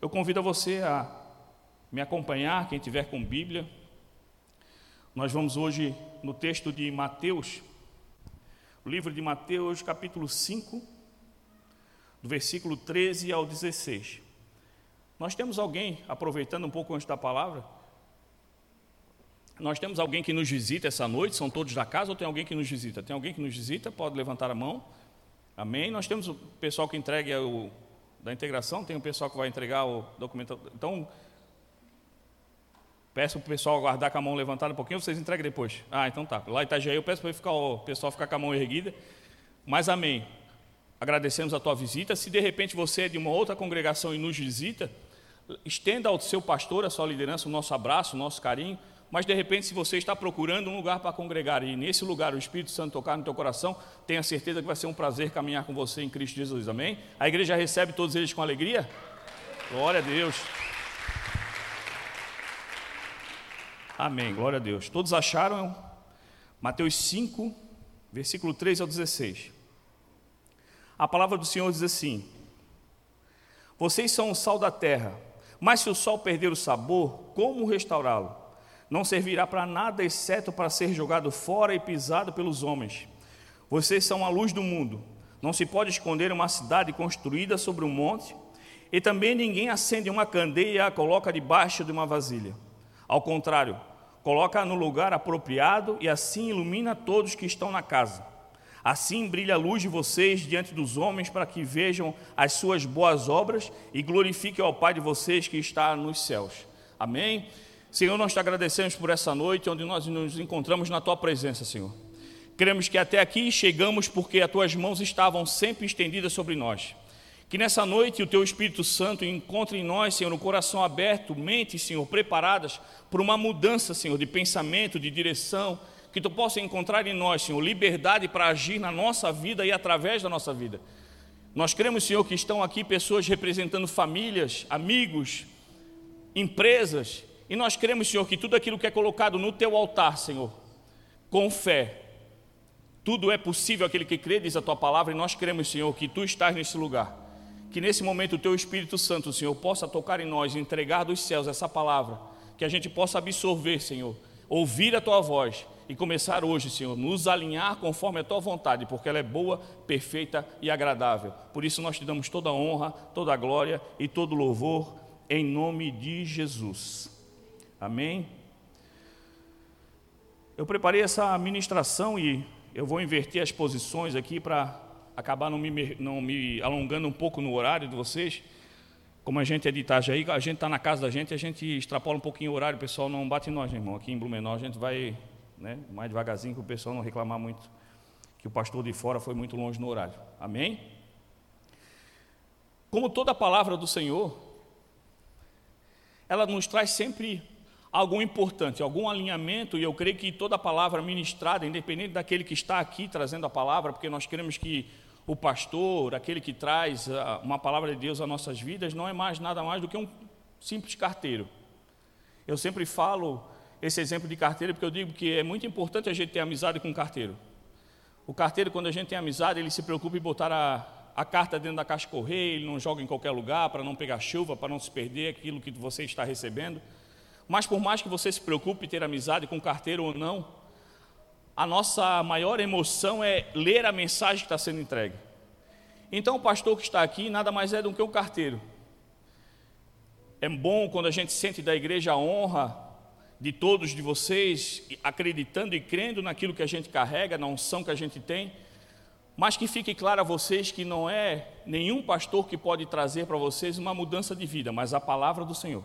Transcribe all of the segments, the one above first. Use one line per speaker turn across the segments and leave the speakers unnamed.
Eu convido você a me acompanhar, quem tiver com Bíblia. Nós vamos hoje no texto de Mateus, o livro de Mateus, capítulo 5, do versículo 13 ao 16. Nós temos alguém, aproveitando um pouco antes da palavra, nós temos alguém que nos visita essa noite, são todos da casa ou tem alguém que nos visita? Tem alguém que nos visita? Pode levantar a mão. Amém? Nós temos o pessoal que entrega o da integração, tem o pessoal que vai entregar o documento. Então, peço para o pessoal aguardar com a mão levantada um pouquinho, vocês entregam depois. Ah, então tá. Lá em Itajaí eu peço para ficar, o pessoal ficar com a mão erguida. Mas amém. Agradecemos a tua visita. Se de repente você é de uma outra congregação e nos visita, estenda ao seu pastor, a sua liderança, o nosso abraço, o nosso carinho mas de repente, se você está procurando um lugar para congregar e nesse lugar o Espírito Santo tocar no teu coração, tenha certeza que vai ser um prazer caminhar com você em Cristo Jesus, amém? A igreja recebe todos eles com alegria? Glória a Deus. Amém, glória a Deus. Todos acharam? Mateus 5, versículo 3 ao 16. A palavra do Senhor diz assim: Vocês são o sal da terra, mas se o sol perder o sabor, como restaurá-lo? Não servirá para nada exceto para ser jogado fora e pisado pelos homens. Vocês são a luz do mundo. Não se pode esconder uma cidade construída sobre um monte, e também ninguém acende uma candeia e a coloca debaixo de uma vasilha. Ao contrário, coloca no lugar apropriado e assim ilumina todos que estão na casa. Assim brilha a luz de vocês diante dos homens para que vejam as suas boas obras e glorifiquem ao Pai de vocês que está nos céus. Amém? Senhor, nós te agradecemos por essa noite onde nós nos encontramos na tua presença, Senhor. Cremos que até aqui chegamos porque as tuas mãos estavam sempre estendidas sobre nós. Que nessa noite o teu Espírito Santo encontre em nós, Senhor, um coração aberto, mente, Senhor, preparadas por uma mudança, Senhor, de pensamento, de direção. Que tu possa encontrar em nós, Senhor, liberdade para agir na nossa vida e através da nossa vida. Nós cremos, Senhor, que estão aqui pessoas representando famílias, amigos, empresas, e nós cremos, Senhor, que tudo aquilo que é colocado no teu altar, Senhor, com fé, tudo é possível aquele que crê, diz a tua palavra, e nós cremos, Senhor, que tu estás nesse lugar. Que nesse momento o teu Espírito Santo, Senhor, possa tocar em nós, entregar dos céus essa palavra, que a gente possa absorver, Senhor, ouvir a tua voz e começar hoje, Senhor, nos alinhar conforme a tua vontade, porque ela é boa, perfeita e agradável. Por isso nós te damos toda a honra, toda a glória e todo o louvor, em nome de Jesus. Amém? Eu preparei essa ministração e eu vou inverter as posições aqui para acabar não me, não me alongando um pouco no horário de vocês. Como a gente é de Itajaí, a gente está na casa da gente, a gente extrapola um pouquinho o horário, o pessoal não bate em nós, meu irmão. Aqui em Blumenau a gente vai né, mais devagarzinho para o pessoal não reclamar muito que o pastor de fora foi muito longe no horário. Amém? Como toda palavra do Senhor, ela nos traz sempre algum importante, algum alinhamento, e eu creio que toda palavra ministrada, independente daquele que está aqui trazendo a palavra, porque nós queremos que o pastor, aquele que traz ah, uma palavra de Deus às nossas vidas, não é mais nada mais do que um simples carteiro. Eu sempre falo esse exemplo de carteiro porque eu digo que é muito importante a gente ter amizade com o carteiro. O carteiro, quando a gente tem amizade, ele se preocupa em botar a, a carta dentro da caixa correia, ele não joga em qualquer lugar para não pegar chuva, para não se perder aquilo que você está recebendo. Mas por mais que você se preocupe em ter amizade com carteiro ou não, a nossa maior emoção é ler a mensagem que está sendo entregue. Então o pastor que está aqui nada mais é do que um carteiro. É bom quando a gente sente da igreja a honra de todos de vocês, acreditando e crendo naquilo que a gente carrega, na unção que a gente tem, mas que fique claro a vocês que não é nenhum pastor que pode trazer para vocês uma mudança de vida, mas a palavra do Senhor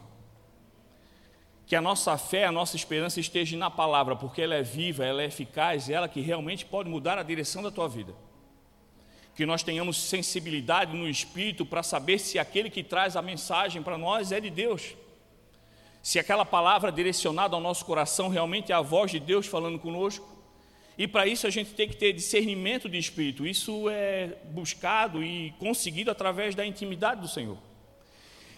que a nossa fé, a nossa esperança esteja na palavra, porque ela é viva, ela é eficaz, ela que realmente pode mudar a direção da tua vida. Que nós tenhamos sensibilidade no espírito para saber se aquele que traz a mensagem para nós é de Deus. Se aquela palavra direcionada ao nosso coração realmente é a voz de Deus falando conosco. E para isso a gente tem que ter discernimento de espírito. Isso é buscado e conseguido através da intimidade do Senhor.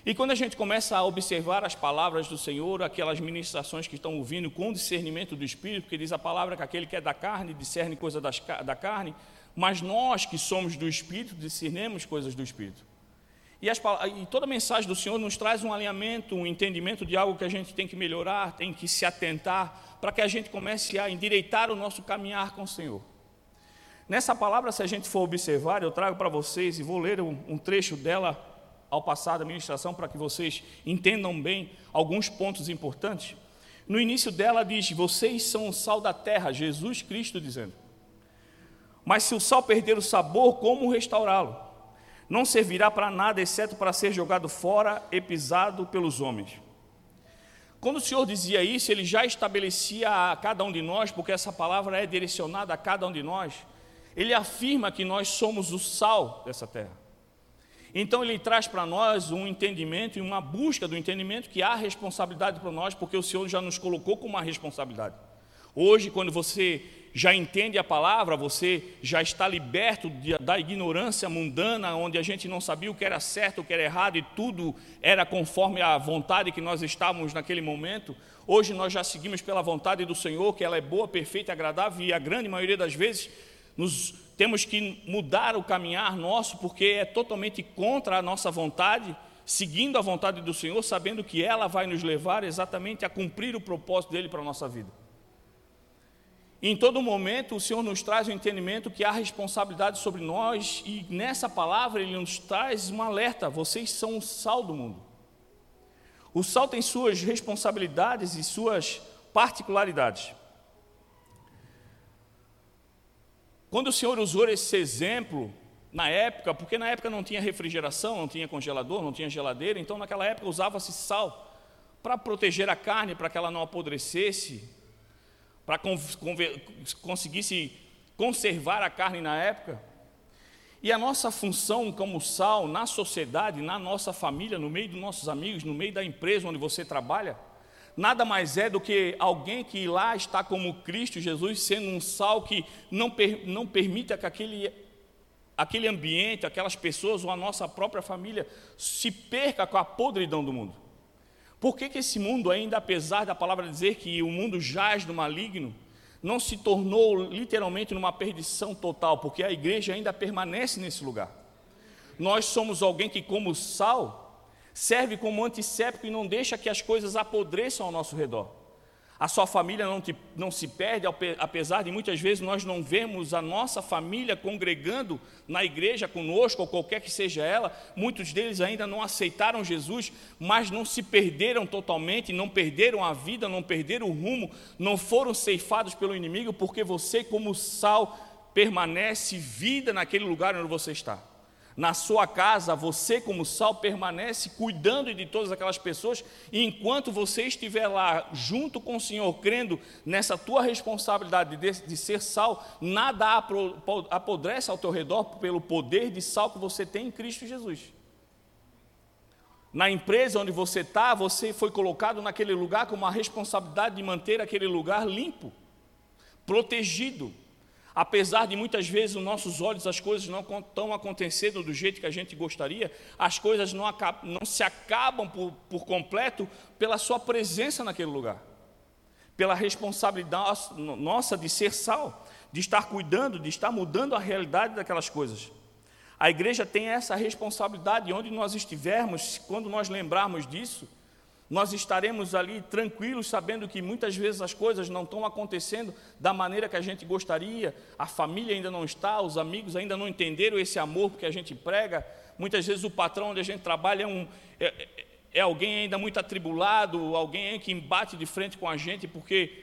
E quando a gente começa a observar as palavras do Senhor, aquelas ministrações que estão ouvindo com discernimento do Espírito, porque diz a palavra que aquele que é da carne discerne coisas da carne, mas nós que somos do Espírito discernemos coisas do Espírito. E, as, e, toda a mensagem do Senhor nos traz um alinhamento, um entendimento de algo que a gente tem que melhorar, tem que se atentar, para que a gente comece a endireitar o nosso caminhar com o Senhor. Nessa palavra, se a gente for observar, eu trago para vocês e vou ler um, um trecho dela ao passar da ministração para que vocês entendam bem alguns pontos importantes. No início dela diz: Vocês são o sal da terra, Jesus Cristo dizendo. Mas se o sal perder o sabor, como restaurá-lo? não servirá para nada, exceto para ser jogado fora e pisado pelos homens. Quando o Senhor dizia isso, ele já estabelecia a cada um de nós, porque essa palavra é direcionada a cada um de nós, ele afirma que nós somos o sal dessa terra. Então ele traz para nós um entendimento e uma busca do entendimento que há responsabilidade para nós, porque o Senhor já nos colocou com uma responsabilidade. Hoje, quando você já entende a palavra, você já está liberto da ignorância mundana, onde a gente não sabia o que era certo, o que era errado e tudo era conforme a vontade que nós estávamos naquele momento. Hoje nós já seguimos pela vontade do Senhor, que ela é boa, perfeita, agradável e a grande maioria das vezes nos temos que mudar o caminhar nosso porque é totalmente contra a nossa vontade, seguindo a vontade do Senhor, sabendo que ela vai nos levar exatamente a cumprir o propósito dele para a nossa vida. Em todo momento, o Senhor nos traz o entendimento que há responsabilidade sobre nós, e nessa palavra ele nos traz um alerta: vocês são o sal do mundo. O sal tem suas responsabilidades e suas particularidades. Quando o Senhor usou esse exemplo, na época, porque na época não tinha refrigeração, não tinha congelador, não tinha geladeira, então naquela época usava-se sal para proteger a carne, para que ela não apodrecesse, para conseguisse conservar a carne na época. E a nossa função como sal na sociedade, na nossa família, no meio dos nossos amigos, no meio da empresa onde você trabalha, nada mais é do que alguém que lá está como Cristo Jesus, sendo um sal que não, per, não permita que aquele, aquele ambiente, aquelas pessoas ou a nossa própria família se perca com a podridão do mundo. Por que, que esse mundo, ainda apesar da palavra dizer que o mundo jaz do maligno, não se tornou literalmente numa perdição total? Porque a igreja ainda permanece nesse lugar. Nós somos alguém que, como sal, serve como antisséptico e não deixa que as coisas apodreçam ao nosso redor. A sua família não, te, não, se perde, apesar de muitas vezes nós não vemos a nossa família congregando na igreja conosco, ou qualquer que seja ela, muitos deles ainda não aceitaram Jesus, mas não se perderam totalmente, não perderam a vida, não perderam o rumo, não foram ceifados pelo inimigo, porque você, como sal, permanece vida naquele lugar onde você está na sua casa, você, como sal, permanece cuidando de todas aquelas pessoas, e enquanto você estiver lá junto com o Senhor, crendo nessa tua responsabilidade de, de ser sal, nada apodrece ao teu redor pelo poder de sal que você tem em Cristo Jesus. Na empresa onde você está, você foi colocado naquele lugar com uma responsabilidade de manter aquele lugar limpo, protegido Apesar de muitas vezes os nossos olhos as coisas não estão acontecendo do jeito que a gente gostaria, as coisas não, acabam, não se acabam por, por completo pela sua presença naquele lugar, pela responsabilidade nossa de ser sal, de estar cuidando, de estar mudando a realidade daquelas coisas. A igreja tem essa responsabilidade, onde nós estivermos, quando nós lembrarmos disso, nós estaremos ali tranquilos, sabendo que muitas vezes as coisas não estão acontecendo da maneira que a gente gostaria, a família ainda não está, os amigos ainda não entenderam esse amor que a gente prega. Muitas vezes o patrão onde a gente trabalha é, um, é, é alguém ainda muito atribulado, alguém que bate de frente com a gente, porque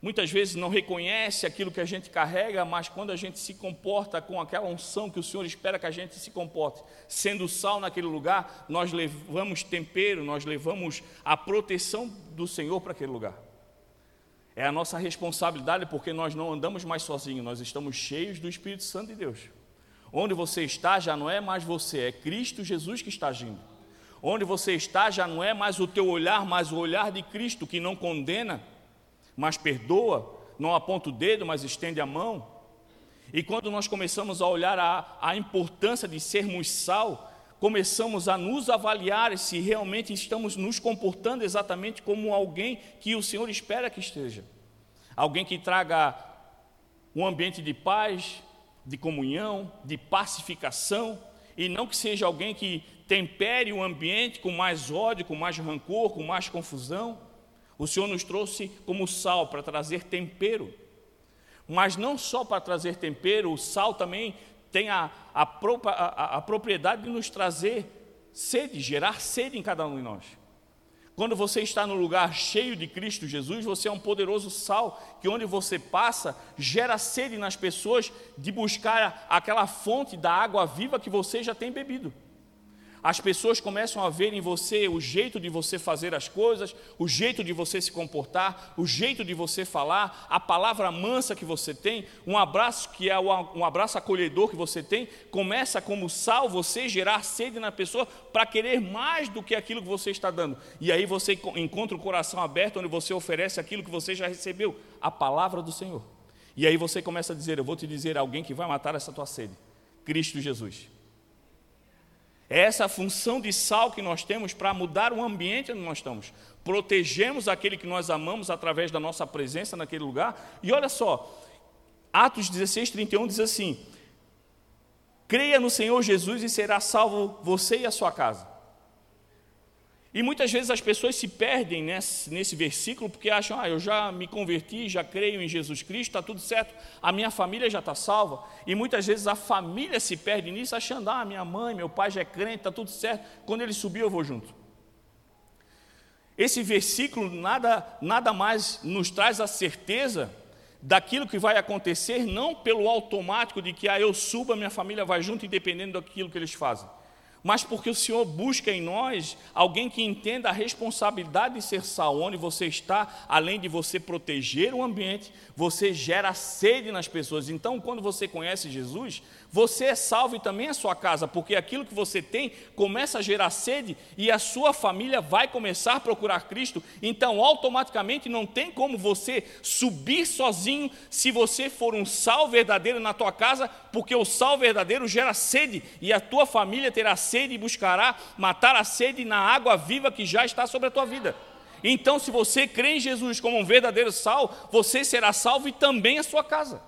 muitas vezes não reconhece aquilo que a gente carrega, mas quando a gente se comporta com aquela unção que o Senhor espera que a gente se comporte, sendo sal naquele lugar, nós levamos tempero, nós levamos a proteção do Senhor para aquele lugar. É a nossa responsabilidade porque nós não andamos mais sozinhos, nós estamos cheios do Espírito Santo de Deus. Onde você está já não é mais você, é Cristo Jesus que está agindo. Onde você está já não é mais o teu olhar, mas o olhar de Cristo que não condena, mas perdoa, não aponta o dedo, mas estende a mão. E quando nós começamos a olhar a, a importância de sermos sal, começamos a nos avaliar se realmente estamos nos comportando exatamente como alguém que o Senhor espera que esteja. Alguém que traga um ambiente de paz, de comunhão, de pacificação, e não que seja alguém que tempere o ambiente com mais ódio, com mais rancor, com mais confusão. O Senhor nos trouxe como sal para trazer tempero. Mas não só para trazer tempero, o sal também tem a, a, a, a propriedade de nos trazer sede, gerar sede em cada um de nós. Quando você está no lugar cheio de Cristo Jesus, você é um poderoso sal que onde você passa gera sede nas pessoas de buscar aquela fonte da água viva que você já tem bebido. As pessoas começam a ver em você o jeito de você fazer as coisas, o jeito de você se comportar, o jeito de você falar, a palavra mansa que você tem, um abraço que é um abraço acolhedor que você tem, começa como sal você gerar sede na pessoa para querer mais do que aquilo que você está dando. E aí você encontra o coração aberto onde você oferece aquilo que você já recebeu, a palavra do Senhor. E aí você começa a dizer: Eu vou te dizer alguém que vai matar essa tua sede, Cristo Jesus. É essa função de sal que nós temos para mudar o ambiente onde nós estamos. Protegemos aquele que nós amamos através da nossa presença naquele lugar. E olha só, Atos 16, 31 diz assim: Creia no Senhor Jesus e será salvo você e a sua casa. E muitas vezes as pessoas se perdem nesse, nesse versículo porque acham, ah, eu já me converti, já creio em Jesus Cristo, está tudo certo, a minha família já está salva. E muitas vezes a família se perde nisso, achando, ah, minha mãe, meu pai já é crente, está tudo certo, quando ele subir eu vou junto. Esse versículo nada, nada mais nos traz a certeza daquilo que vai acontecer, não pelo automático de que ah, eu suba, minha família vai junto, independente daquilo que eles fazem mas porque o Senhor busca em nós alguém que entenda a responsabilidade de ser sal, onde você está, além de você proteger o ambiente, você gera sede nas pessoas. Então, quando você conhece Jesus, você é salvo e também a sua casa, porque aquilo que você tem começa a gerar sede e a sua família vai começar a procurar Cristo. Então, automaticamente não tem como você subir sozinho se você for um sal verdadeiro na tua casa, porque o sal verdadeiro gera sede e a tua família terá sede e buscará matar a sede na água viva que já está sobre a tua vida. Então, se você crê em Jesus como um verdadeiro sal, você será salvo e também a sua casa.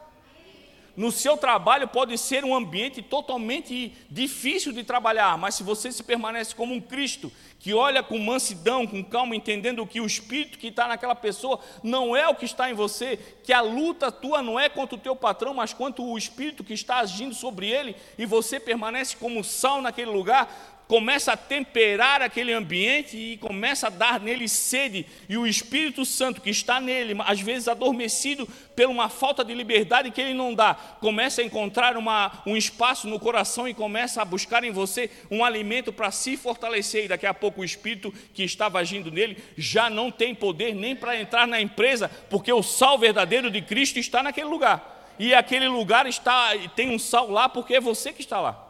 No seu trabalho pode ser um ambiente totalmente difícil de trabalhar, mas se você se permanece como um Cristo, que olha com mansidão, com calma, entendendo que o espírito que está naquela pessoa não é o que está em você, que a luta tua não é contra o teu patrão, mas contra o espírito que está agindo sobre ele, e você permanece como sal naquele lugar, começa a temperar aquele ambiente e começa a dar nele sede, e o Espírito Santo que está nele, às vezes adormecido por uma falta de liberdade que ele não dá, começa a encontrar uma, um espaço no coração e começa a buscar em você um alimento para se fortalecer, e daqui a pouco o Espírito que estava agindo nele já não tem poder nem para entrar na empresa, porque o sal verdadeiro de Cristo está naquele lugar. E aquele lugar está tem um sal lá porque é você que está lá.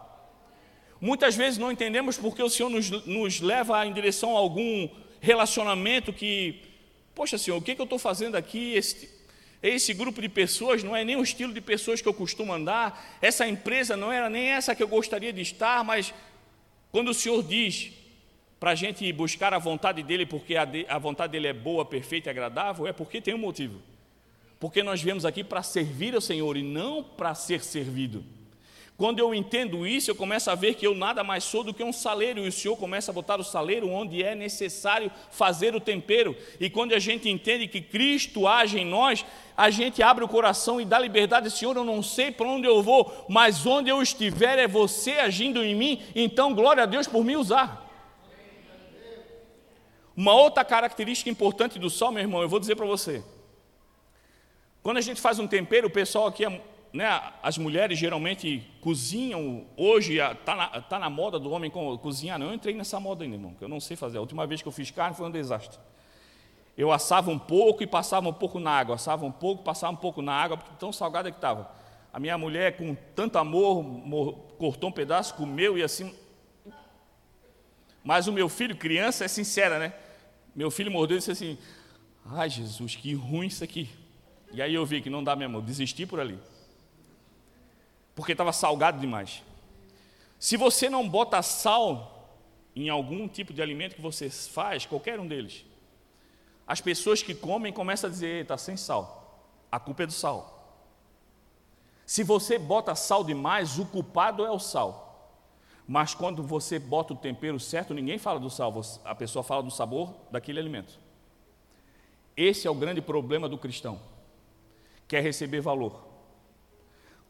Muitas vezes não entendemos porque o Senhor nos, nos leva em direção a algum relacionamento que, poxa Senhor, o que, que eu estou fazendo aqui? Esse, esse grupo de pessoas não é nem o estilo de pessoas que eu costumo andar, essa empresa não era nem essa que eu gostaria de estar, mas quando o Senhor diz para a gente buscar a vontade dEle, porque a, de, a vontade dEle é boa, perfeita e agradável, é porque tem um motivo. Porque nós viemos aqui para servir ao Senhor e não para ser servido. Quando eu entendo isso, eu começo a ver que eu nada mais sou do que um saleiro, e o Senhor começa a botar o saleiro onde é necessário fazer o tempero. E quando a gente entende que Cristo age em nós, a gente abre o coração e dá liberdade, Senhor, eu não sei para onde eu vou, mas onde eu estiver é você agindo em mim, então glória a Deus por me usar. Uma outra característica importante do sal, meu irmão, eu vou dizer para você. Quando a gente faz um tempero, o pessoal aqui é né, as mulheres geralmente cozinham, hoje está na, tá na moda do homem cozinhar, não, eu entrei nessa moda ainda, irmão, que eu não sei fazer, a última vez que eu fiz carne foi um desastre. Eu assava um pouco e passava um pouco na água, assava um pouco, passava um pouco na água, porque tão salgada que estava. A minha mulher, com tanto amor, cortou um pedaço, comeu e assim. Mas o meu filho, criança, é sincera, né? Meu filho mordeu e disse assim: Ai, Jesus, que ruim isso aqui. E aí eu vi que não dá mesmo, desisti por ali porque estava salgado demais. Se você não bota sal em algum tipo de alimento que você faz, qualquer um deles, as pessoas que comem começam a dizer: está sem sal, a culpa é do sal. Se você bota sal demais, o culpado é o sal. Mas quando você bota o tempero certo, ninguém fala do sal, a pessoa fala do sabor daquele alimento. Esse é o grande problema do cristão, quer receber valor.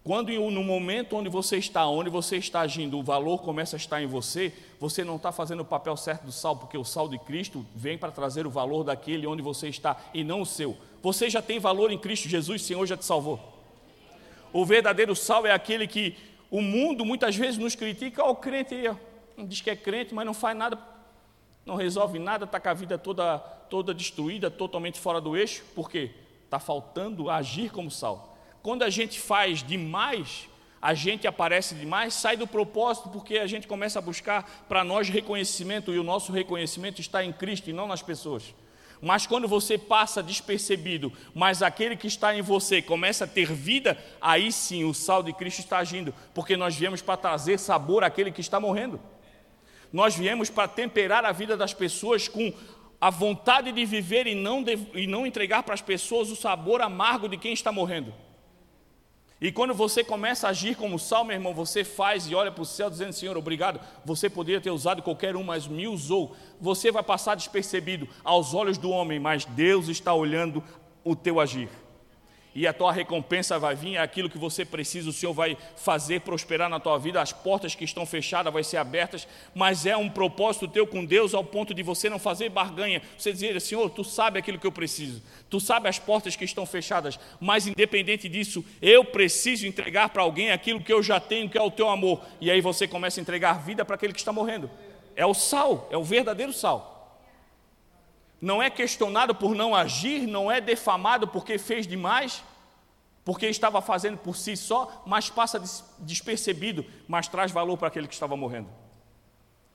Quando no momento onde você está, onde você está agindo, o valor começa a estar em você, você não está fazendo o papel certo do sal, porque o sal de Cristo vem para trazer o valor daquele onde você está e não o seu. Você já tem valor em Cristo Jesus, Senhor já te salvou. O verdadeiro sal é aquele que o mundo muitas vezes nos critica, ó, o crente diz que é crente, mas não faz nada, não resolve nada, está com a vida toda, toda destruída, totalmente fora do eixo, por quê? Está faltando agir como sal. Quando a gente faz demais, a gente aparece demais, sai do propósito, porque a gente começa a buscar para nós reconhecimento, e o nosso reconhecimento está em Cristo e não nas pessoas. Mas quando você passa despercebido, mas aquele que está em você começa a ter vida, aí sim o sal de Cristo está agindo, porque nós viemos para trazer sabor àquele que está morrendo. Nós viemos para temperar a vida das pessoas com a vontade de viver e não, de, e não entregar para as pessoas o sabor amargo de quem está morrendo. E quando você começa a agir como sal, meu irmão, você faz e olha para o céu dizendo, Senhor, obrigado, você poderia ter usado qualquer um, mas me usou. Você vai passar despercebido aos olhos do homem, mas Deus está olhando o teu agir e a tua recompensa vai vir, é aquilo que você precisa, o Senhor vai fazer prosperar na tua vida, as portas que estão fechadas vão ser abertas, mas é um propósito teu com Deus ao ponto de você não fazer barganha, você dizer, Senhor, tu sabe aquilo que eu preciso, tu sabe as portas que estão fechadas, mas independente disso, eu preciso entregar para alguém aquilo que eu já tenho, que é o teu amor, e aí você começa a entregar vida para aquele que está morrendo, é o sal, é o verdadeiro sal. Não é questionado por não agir, não é defamado porque fez demais, porque estava fazendo por si só, mas passa despercebido, mas traz valor para aquele que estava morrendo.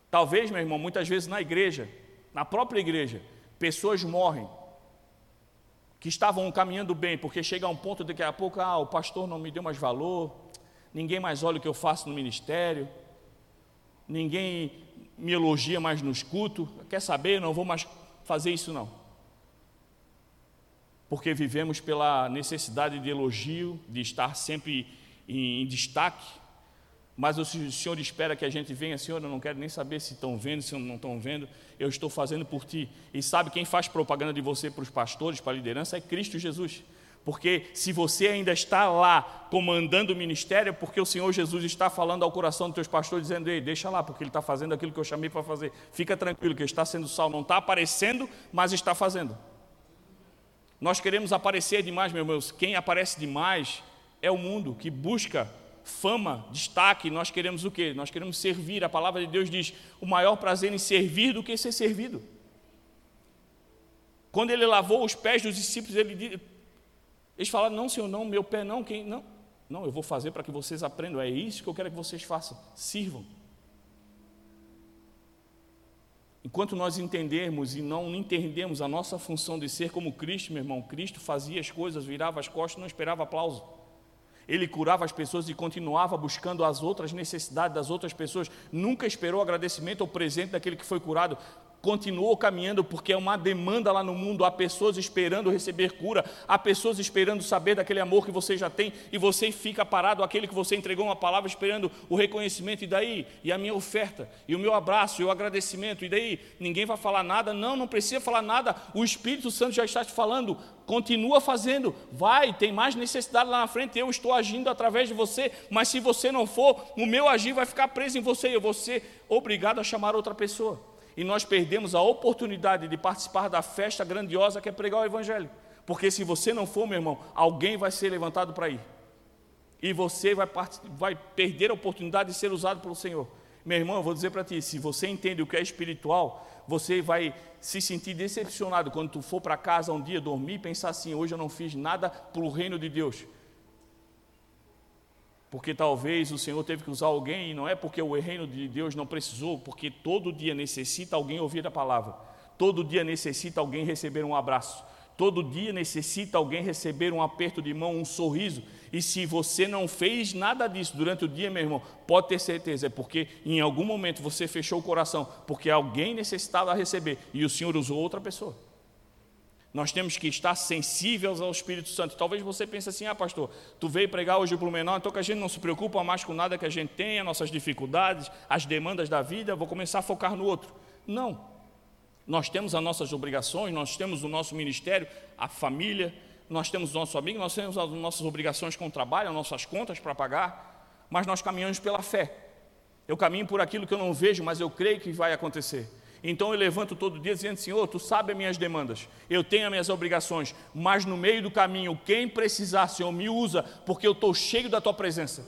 Talvez, meu irmão, muitas vezes na igreja, na própria igreja, pessoas morrem que estavam caminhando bem, porque chega a um ponto de que a pouco, ah, o pastor não me deu mais valor, ninguém mais olha o que eu faço no ministério, ninguém me elogia mais no escuto, quer saber, não vou mais fazer isso não. Porque vivemos pela necessidade de elogio, de estar sempre em, em destaque, mas o Senhor espera que a gente venha, Senhor, eu não quero nem saber se estão vendo, se não estão vendo, eu estou fazendo por ti. E sabe quem faz propaganda de você para os pastores, para a liderança? É Cristo Jesus. Porque se você ainda está lá comandando o ministério, é porque o Senhor Jesus está falando ao coração dos teus pastores, dizendo: Ei, deixa lá, porque ele está fazendo aquilo que eu chamei para fazer. Fica tranquilo, que está sendo sal, não está aparecendo, mas está fazendo. Nós queremos aparecer demais, meus irmãos. Quem aparece demais é o mundo que busca fama, destaque. Nós queremos o quê? Nós queremos servir. A palavra de Deus diz: o maior prazer em servir do que ser servido. Quando ele lavou os pés dos discípulos, ele eles falaram: Não, Senhor, não, meu pé não, quem não. Não, eu vou fazer para que vocês aprendam. É isso que eu quero que vocês façam. Sirvam. Enquanto nós entendermos e não entendemos a nossa função de ser como Cristo, meu irmão, Cristo fazia as coisas, virava as costas, não esperava aplauso. Ele curava as pessoas e continuava buscando as outras necessidades das outras pessoas. Nunca esperou agradecimento ou presente daquele que foi curado continuou caminhando porque é uma demanda lá no mundo. Há pessoas esperando receber cura, há pessoas esperando saber daquele amor que você já tem e você fica parado, aquele que você entregou uma palavra esperando o reconhecimento. E daí? E a minha oferta, e o meu abraço, e o agradecimento. E daí? Ninguém vai falar nada? Não, não precisa falar nada. O Espírito Santo já está te falando. Continua fazendo, vai, tem mais necessidade lá na frente. Eu estou agindo através de você, mas se você não for, o meu agir vai ficar preso em você e eu vou ser obrigado a chamar outra pessoa e nós perdemos a oportunidade de participar da festa grandiosa que é pregar o Evangelho. Porque se você não for, meu irmão, alguém vai ser levantado para ir. E você vai, vai perder a oportunidade de ser usado pelo Senhor. Meu irmão, eu vou dizer para ti, se você entende o que é espiritual, você vai se sentir decepcionado quando tu for para casa um dia dormir e pensar assim, hoje eu não fiz nada para o reino de Deus porque talvez o Senhor teve que usar alguém, e não é porque o reino de Deus não precisou, porque todo dia necessita alguém ouvir a palavra, todo dia necessita alguém receber um abraço, todo dia necessita alguém receber um aperto de mão, um sorriso, e se você não fez nada disso durante o dia, meu irmão, pode ter certeza, é porque em algum momento você fechou o coração, porque alguém necessitava receber, e o Senhor usou outra pessoa. Nós temos que estar sensíveis ao Espírito Santo. Talvez você pense assim: ah, pastor, tu veio pregar hoje o menor, então que a gente não se preocupa mais com nada que a gente tenha, nossas dificuldades, as demandas da vida, vou começar a focar no outro. Não. Nós temos as nossas obrigações, nós temos o nosso ministério, a família, nós temos o nosso amigo, nós temos as nossas obrigações com o trabalho, as nossas contas para pagar, mas nós caminhamos pela fé. Eu caminho por aquilo que eu não vejo, mas eu creio que vai acontecer. Então eu levanto todo dia dizendo: Senhor, tu sabe as minhas demandas, eu tenho as minhas obrigações, mas no meio do caminho, quem precisar, Senhor, me usa, porque eu estou cheio da tua presença.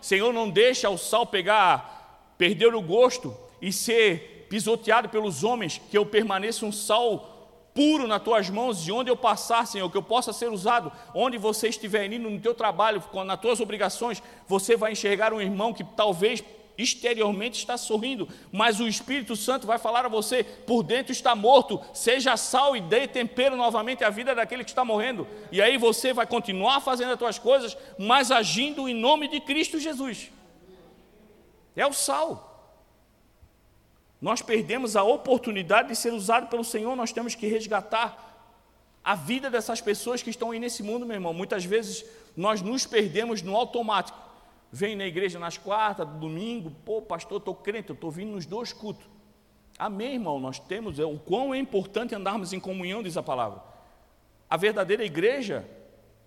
Senhor, não deixa o sal pegar, perder o gosto e ser pisoteado pelos homens, que eu permaneça um sal puro nas tuas mãos, e onde eu passar, Senhor, que eu possa ser usado, onde você estiver indo no teu trabalho, nas tuas obrigações, você vai enxergar um irmão que talvez exteriormente está sorrindo, mas o Espírito Santo vai falar a você, por dentro está morto, seja sal e dê tempero novamente à vida daquele que está morrendo. E aí você vai continuar fazendo as tuas coisas, mas agindo em nome de Cristo Jesus. É o sal. Nós perdemos a oportunidade de ser usado pelo Senhor, nós temos que resgatar a vida dessas pessoas que estão aí nesse mundo, meu irmão. Muitas vezes nós nos perdemos no automático vem na igreja nas quartas, domingo, pô, pastor, estou crente, eu estou vindo nos dois cultos. Amém, irmão, nós temos, é, o quão é importante andarmos em comunhão, diz a palavra. A verdadeira igreja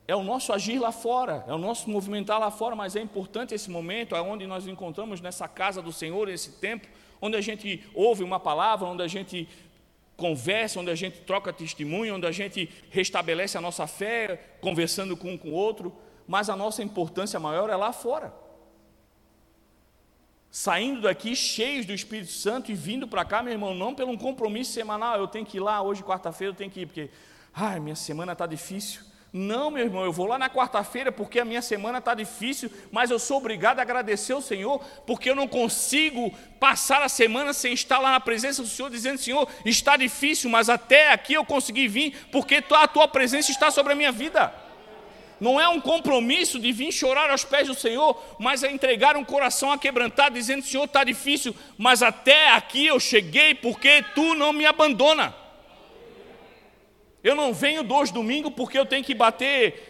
é o nosso agir lá fora, é o nosso movimentar lá fora, mas é importante esse momento, aonde nós encontramos nessa casa do Senhor, esse tempo, onde a gente ouve uma palavra, onde a gente conversa, onde a gente troca testemunho, onde a gente restabelece a nossa fé, conversando com um com o outro mas a nossa importância maior é lá fora. Saindo daqui cheios do Espírito Santo e vindo para cá, meu irmão, não pelo um compromisso semanal, eu tenho que ir lá, hoje, quarta-feira, eu tenho que ir, porque, ai, minha semana está difícil. Não, meu irmão, eu vou lá na quarta-feira porque a minha semana está difícil, mas eu sou obrigado a agradecer ao Senhor, porque eu não consigo passar a semana sem estar lá na presença do Senhor, dizendo: Senhor, está difícil, mas até aqui eu consegui vir, porque a tua presença está sobre a minha vida não é um compromisso de vir chorar aos pés do Senhor, mas é entregar um coração aquebrantado, dizendo: Senhor, está difícil, mas até aqui eu cheguei porque tu não me abandona. Eu não venho dois domingos porque eu tenho que bater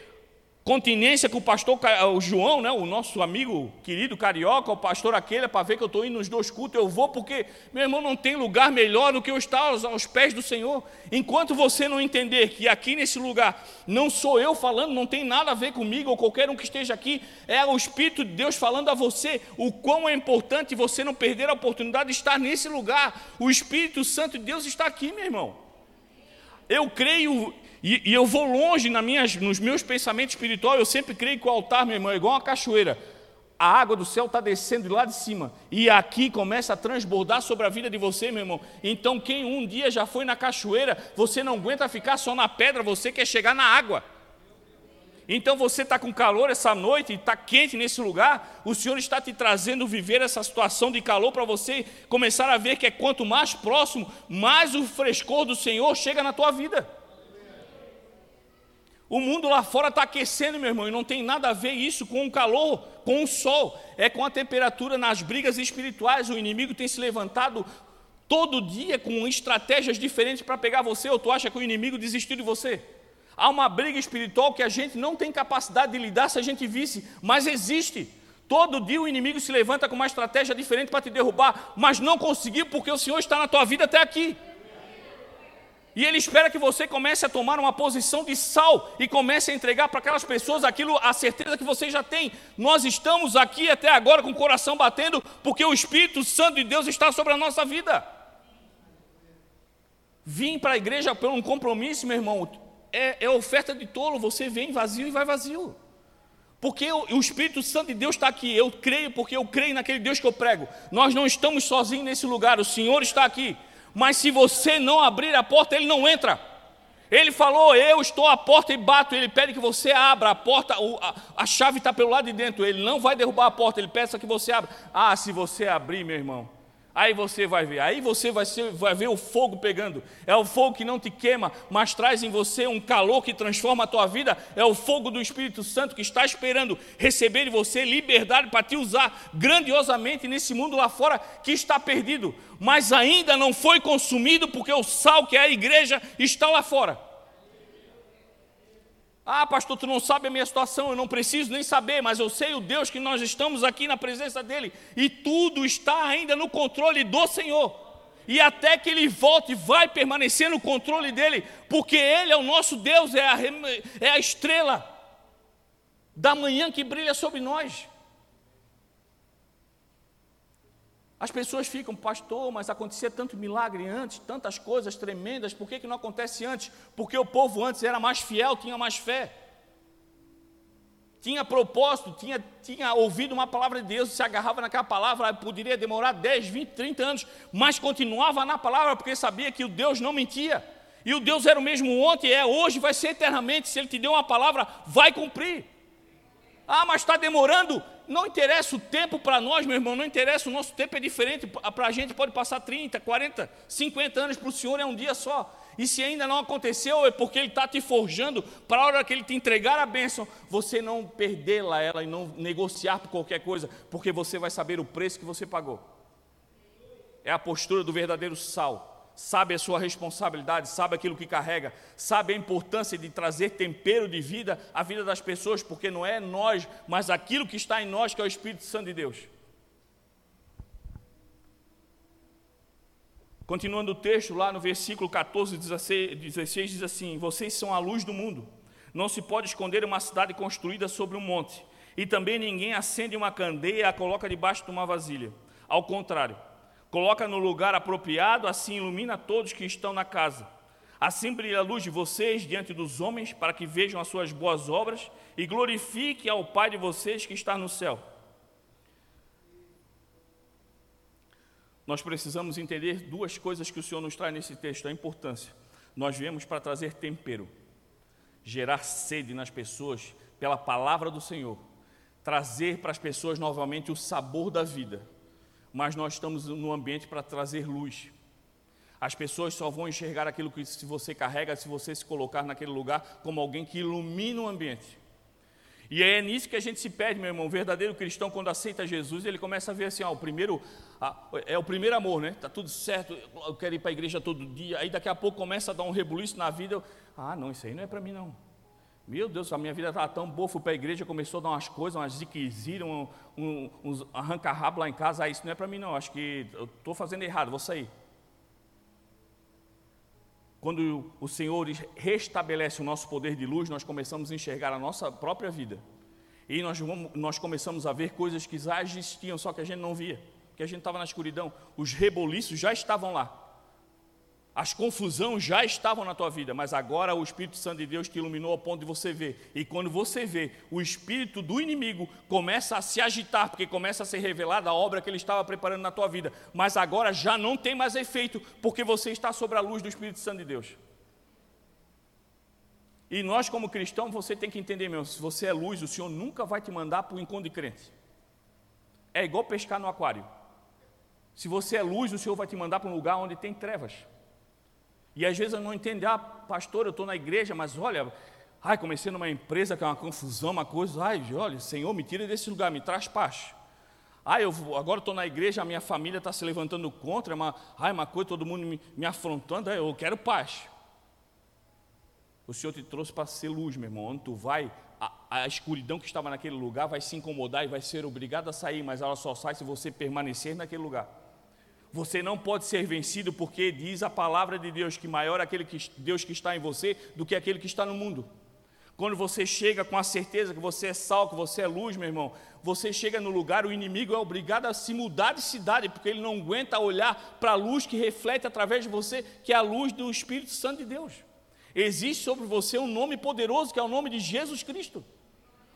continência com o pastor o João, né, o nosso amigo querido carioca, o pastor aquele, para ver que eu estou indo nos dois cultos, eu vou porque, meu irmão, não tem lugar melhor do que eu estar aos, aos, pés do Senhor. Enquanto você não entender que aqui nesse lugar não sou eu falando, não tem nada a ver comigo ou qualquer um que esteja aqui, é o Espírito de Deus falando a você o quão é importante você não perder a oportunidade de estar nesse lugar. O Espírito Santo de Deus está aqui, meu irmão. Eu creio e, e eu vou longe na minhas, nos meus pensamentos espirituais, eu sempre creio que o altar, meu irmão, é igual uma cachoeira. A água do céu está descendo de lá de cima. E aqui começa a transbordar sobre a vida de você, meu irmão. Então, quem um dia já foi na cachoeira, você não aguenta ficar só na pedra, você quer chegar na água. Então você está com calor essa noite, está quente nesse lugar, o Senhor está te trazendo viver essa situação de calor para você começar a ver que é quanto mais próximo, mais o frescor do Senhor chega na tua vida. O mundo lá fora está aquecendo, meu irmão, e não tem nada a ver isso com o calor, com o sol. É com a temperatura nas brigas espirituais. O inimigo tem se levantado todo dia com estratégias diferentes para pegar você, ou tu acha que o inimigo desistiu de você? Há uma briga espiritual que a gente não tem capacidade de lidar se a gente visse, mas existe. Todo dia o inimigo se levanta com uma estratégia diferente para te derrubar, mas não conseguiu porque o Senhor está na tua vida até aqui. E ele espera que você comece a tomar uma posição de sal e comece a entregar para aquelas pessoas aquilo, a certeza que você já tem. Nós estamos aqui até agora com o coração batendo, porque o Espírito Santo de Deus está sobre a nossa vida. Vim para a igreja por um compromisso, meu irmão, é, é oferta de tolo, você vem vazio e vai vazio. Porque o, Espírito Santo de Deus está aqui, eu creio porque eu creio naquele Deus que eu prego. Nós não estamos sozinhos nesse lugar, o Senhor está aqui mas se você não abrir a porta, ele não entra. Ele falou: Eu estou à porta e bato. Ele pede que você abra a porta, a, chave está pelo lado de dentro. Ele não vai derrubar a porta, ele peça que você abra. Ah, se você abrir, meu irmão, Aí você vai ver, aí você vai, ser, vai ver o fogo pegando. É o fogo que não te queima, mas traz em você um calor que transforma a tua vida. É o fogo do Espírito Santo que está esperando receber de você liberdade para te usar grandiosamente nesse mundo lá fora que está perdido, mas ainda não foi consumido porque o sal que é a igreja está lá fora. Ah, pastor, tu não sabe a minha situação, eu não preciso nem saber, mas eu sei o Deus que nós estamos aqui na presença dEle, e tudo está ainda no controle do Senhor. E até que Ele volte, vai permanecer no controle dEle, porque Ele é o nosso Deus, é a, é a estrela da manhã que brilha sobre nós. As pessoas ficam, pastor, mas acontecia tanto milagre antes, tantas coisas tremendas, por que, que não acontece antes? Porque o povo antes era mais fiel, tinha mais fé. Tinha propósito, tinha, tinha ouvido uma palavra de Deus, se agarrava naquela palavra, poderia demorar 10, 20, 30 anos, mas continuava na palavra, porque sabia que o Deus não mentia. E o Deus era o mesmo ontem, é hoje, vai ser eternamente. Se Ele te deu uma palavra, vai cumprir. Ah, mas está demorando. Não interessa o tempo para nós, meu irmão, não interessa, o nosso tempo é diferente. Para a gente pode passar 30, 40, 50 anos, para o Senhor é um dia só. E se ainda não aconteceu, é porque Ele está te forjando para a hora que Ele te entregar a bênção, você não perdê-la ela e não negociar por qualquer coisa, porque você vai saber o preço que você pagou. É a postura do verdadeiro sal sabe a sua responsabilidade, sabe aquilo que carrega, sabe a importância de trazer tempero de vida à vida das pessoas, porque não é nós, mas aquilo que está em nós, que é o Espírito Santo de Deus. Continuando o texto, lá no versículo 14, 16, 16 diz assim: Vocês são a luz do mundo. Não se pode esconder uma cidade construída sobre um monte. E também ninguém acende uma candeia e a coloca debaixo de uma vasilha. Ao contrário, Coloca no lugar apropriado, assim ilumina todos que estão na casa. Assim brilha a luz de vocês diante dos homens, para que vejam as suas boas obras e glorifiquem ao Pai de vocês que está no céu. Nós precisamos entender duas coisas que o Senhor nos traz nesse texto, a importância. Nós viemos para trazer tempero, gerar sede nas pessoas pela palavra do Senhor, trazer para as pessoas novamente o sabor da vida mas nós estamos no ambiente para trazer luz. As pessoas só vão enxergar aquilo que se você carrega, se você se colocar naquele lugar como alguém que ilumina o ambiente. E é nisso que a gente se perde, meu irmão. O verdadeiro cristão, quando aceita Jesus, ele começa a ver assim: ó, o primeiro, é o primeiro amor, né? Tá tudo certo, eu quero ir para a igreja todo dia. Aí daqui a pouco começa a dar um rebuliço na vida. ah, não, isso aí não é para mim, não. Meu Deus, a minha vida estava tão boa, fui para a igreja, começou a dar umas coisas, umas ziquezira, um, um, uns arranca-rabo lá em casa. Ah, isso não é para mim não, acho que eu estou fazendo errado, vou sair. Quando o Senhor restabelece o nosso poder de luz, nós começamos a enxergar a nossa própria vida. E nós, vamos, nós começamos a ver coisas que já existiam, só que a gente não via, porque a gente estava na escuridão. Os reboliços já estavam lá. As confusões já estavam na tua vida, mas agora o Espírito Santo de Deus te iluminou ao ponto de você ver. E quando você vê, o espírito do inimigo começa a se agitar, porque começa a ser revelada a obra que ele estava preparando na tua vida. Mas agora já não tem mais efeito, porque você está sobre a luz do Espírito Santo de Deus. E nós, como cristãos, você tem que entender, meu, se você é luz, o Senhor nunca vai te mandar para o encontro de crente. É igual pescar no aquário. Se você é luz, o Senhor vai te mandar para um lugar onde tem trevas. E às vezes eu não entendo, ah, pastor, eu estou na igreja, mas olha, ai, comecei numa empresa que é uma confusão, uma coisa, ai, olha, Senhor, me tira desse lugar, me traz paz. Ai, eu agora estou na igreja, a minha família está se levantando contra, uma, ai, uma coisa, todo mundo me, me afrontando, eu quero paz. O Senhor te trouxe para ser luz, meu irmão. Onde tu vai, a, a, escuridão que estava naquele lugar vai se incomodar e vai ser obrigada a sair, mas ela só sai se você permanecer naquele lugar. Você não pode ser vencido porque diz a palavra de Deus que maior é aquele que, Deus que está em você do que aquele que está no mundo. Quando você chega com a certeza que você é sal, que você é luz, meu irmão, você chega no lugar, o inimigo é obrigado a se mudar de cidade, porque ele não aguenta olhar para a luz que reflete através de você, que é a luz do Espírito Santo de Deus. Existe sobre você um nome poderoso, que é o nome de Jesus Cristo.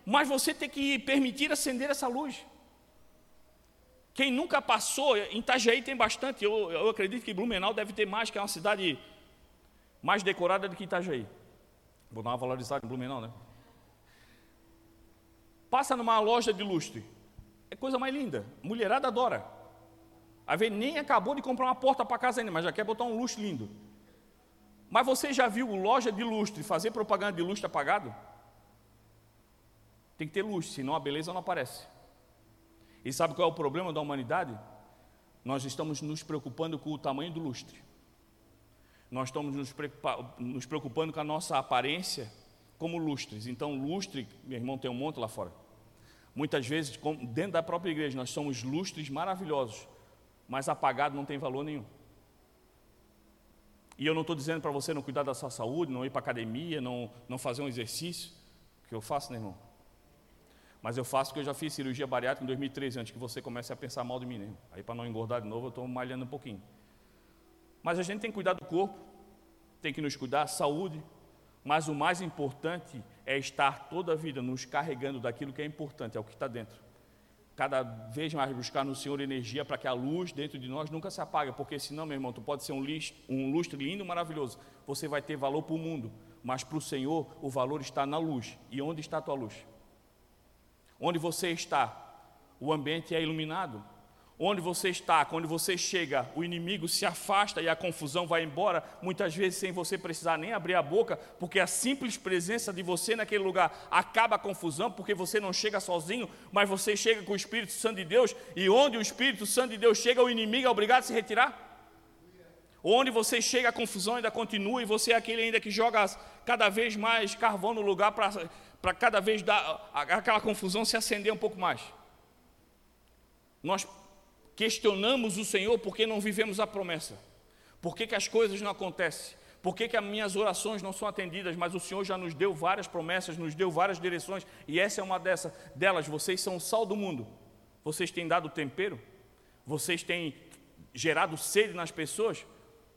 Mas você tem que permitir acender essa luz. Quem nunca passou, em Itajaí tem bastante, eu, eu acredito que Blumenau deve ter mais, que é uma cidade mais decorada do que Itajaí. Vou dar uma valorizada em Blumenau, né? Passa numa loja de lustre, é coisa mais linda, mulherada adora. Às vezes nem acabou de comprar uma porta para casa ainda, mas já quer botar um lustre lindo. Mas você já viu loja de lustre fazer propaganda de lustre apagado? Tem que ter lustre, senão a beleza não aparece. E sabe qual é o problema da humanidade? Nós estamos nos preocupando com o tamanho do lustre. Nós estamos nos preocupando com a nossa aparência como lustres. Então, lustre, meu irmão tem um monte lá fora. Muitas vezes, dentro da própria igreja, nós somos lustres maravilhosos, mas apagado não tem valor nenhum. E eu não estou dizendo para você não cuidar da sua saúde, não ir para academia, não, não fazer um exercício, que eu faço, né, irmão? Mas eu faço porque eu já fiz cirurgia bariátrica em 2013, antes que você comece a pensar mal de mim, né? Aí para não engordar de novo, eu estou malhando um pouquinho. Mas a gente tem que cuidar do corpo, tem que nos cuidar, saúde, mas o mais importante é estar toda a vida nos carregando daquilo que é importante, é o que está dentro cada vez mais buscar no Senhor energia para que a luz dentro de nós nunca se apague, porque senão, meu irmão, tu pode ser um, list, um lustre lindo, maravilhoso, você vai ter valor para o mundo, mas para o Senhor o valor está na luz. E onde está a tua luz? Onde você está, o ambiente é iluminado. Onde você está, quando você chega, o inimigo se afasta e a confusão vai embora, muitas vezes sem você precisar nem abrir a boca, porque a simples presença de você naquele lugar acaba a confusão, porque você não chega sozinho, mas você chega com o Espírito Santo de Deus, e onde o Espírito Santo de Deus chega, o inimigo é obrigado a se retirar. Onde você chega, a confusão ainda continua, e você é aquele ainda que joga cada vez mais carvão no lugar para cada vez dar, aquela confusão se acender um pouco mais. Nós questionamos o Senhor porque não vivemos a promessa. Por que, que as coisas não acontecem? Por que, que as minhas orações não são atendidas? Mas o Senhor já nos deu várias promessas, nos deu várias direções, e essa é uma dessas, delas. Vocês são o sal do mundo. Vocês têm dado tempero? Vocês têm gerado sede nas pessoas?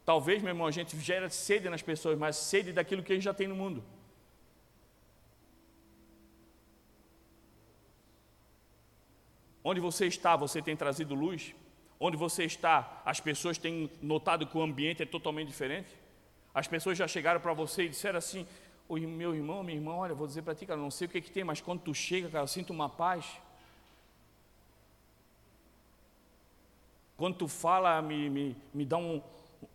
Talvez, meu irmão, a gente gera sede nas pessoas, mas sede daquilo que a gente já tem no mundo. Onde você está, você tem trazido luz? Onde você está, as pessoas têm notado que o ambiente é totalmente diferente? As pessoas já chegaram para você e disseram assim: o meu irmão, minha irmã, olha, vou dizer para ti, cara, não sei o que, que tem, mas quando tu chega, cara, eu sinto uma paz. Quando tu fala, me, me, me dá um,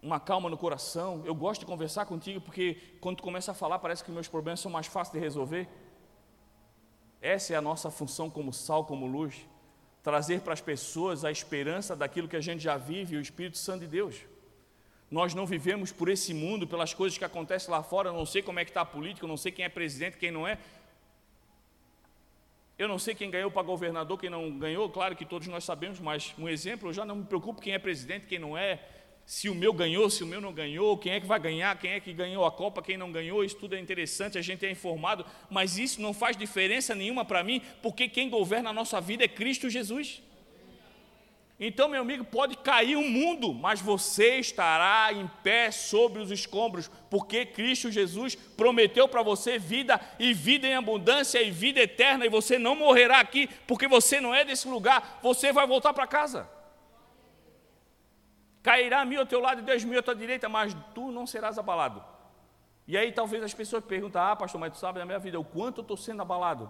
uma calma no coração. Eu gosto de conversar contigo porque quando tu começa a falar, parece que meus problemas são mais fáceis de resolver. Essa é a nossa função como sal, como luz trazer para as pessoas a esperança daquilo que a gente já vive, o Espírito Santo de Deus. Nós não vivemos por esse mundo, pelas coisas que acontecem lá fora, eu não sei como é que está a política, eu não sei quem é presidente, quem não é. Eu não sei quem ganhou para governador, quem não ganhou, claro que todos nós sabemos, mas um exemplo, eu já não me preocupo quem é presidente, quem não é, se o meu ganhou, se o meu não ganhou, quem é que vai ganhar, quem é que ganhou a Copa, quem não ganhou, isso tudo é interessante, a gente é informado, mas isso não faz diferença nenhuma para mim, porque quem governa a nossa vida é Cristo Jesus. Então, meu amigo, pode cair o mundo, mas você estará em pé sobre os escombros, porque Cristo Jesus prometeu para você vida e vida em abundância e vida eterna, e você não morrerá aqui, porque você não é desse lugar, você vai voltar para casa. Cairá mil ao teu lado e dez mil à tua direita, mas tu não serás abalado. E aí talvez as pessoas perguntem, ah pastor, mas tu sabe da minha vida o quanto eu estou sendo abalado.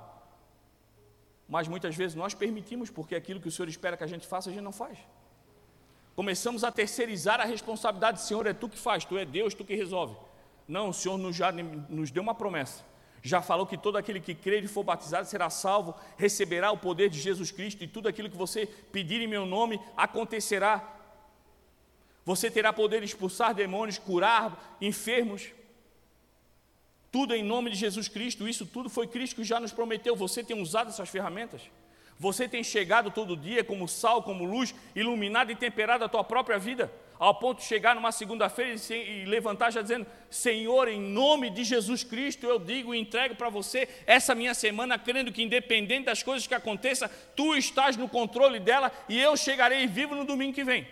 Mas muitas vezes nós permitimos, porque aquilo que o Senhor espera que a gente faça, a gente não faz. Começamos a terceirizar a responsabilidade, Senhor, é tu que faz, tu é Deus, tu que resolve. Não, o Senhor nos, já nos deu uma promessa. Já falou que todo aquele que crer e for batizado será salvo, receberá o poder de Jesus Cristo, e tudo aquilo que você pedir em meu nome acontecerá. Você terá poder de expulsar demônios, curar enfermos. Tudo em nome de Jesus Cristo. Isso tudo foi Cristo que já nos prometeu. Você tem usado essas ferramentas? Você tem chegado todo dia como sal, como luz, iluminado e temperado a tua própria vida, ao ponto de chegar numa segunda-feira e levantar já dizendo: Senhor, em nome de Jesus Cristo, eu digo e entrego para você essa minha semana, crendo que independente das coisas que aconteçam, tu estás no controle dela e eu chegarei vivo no domingo que vem.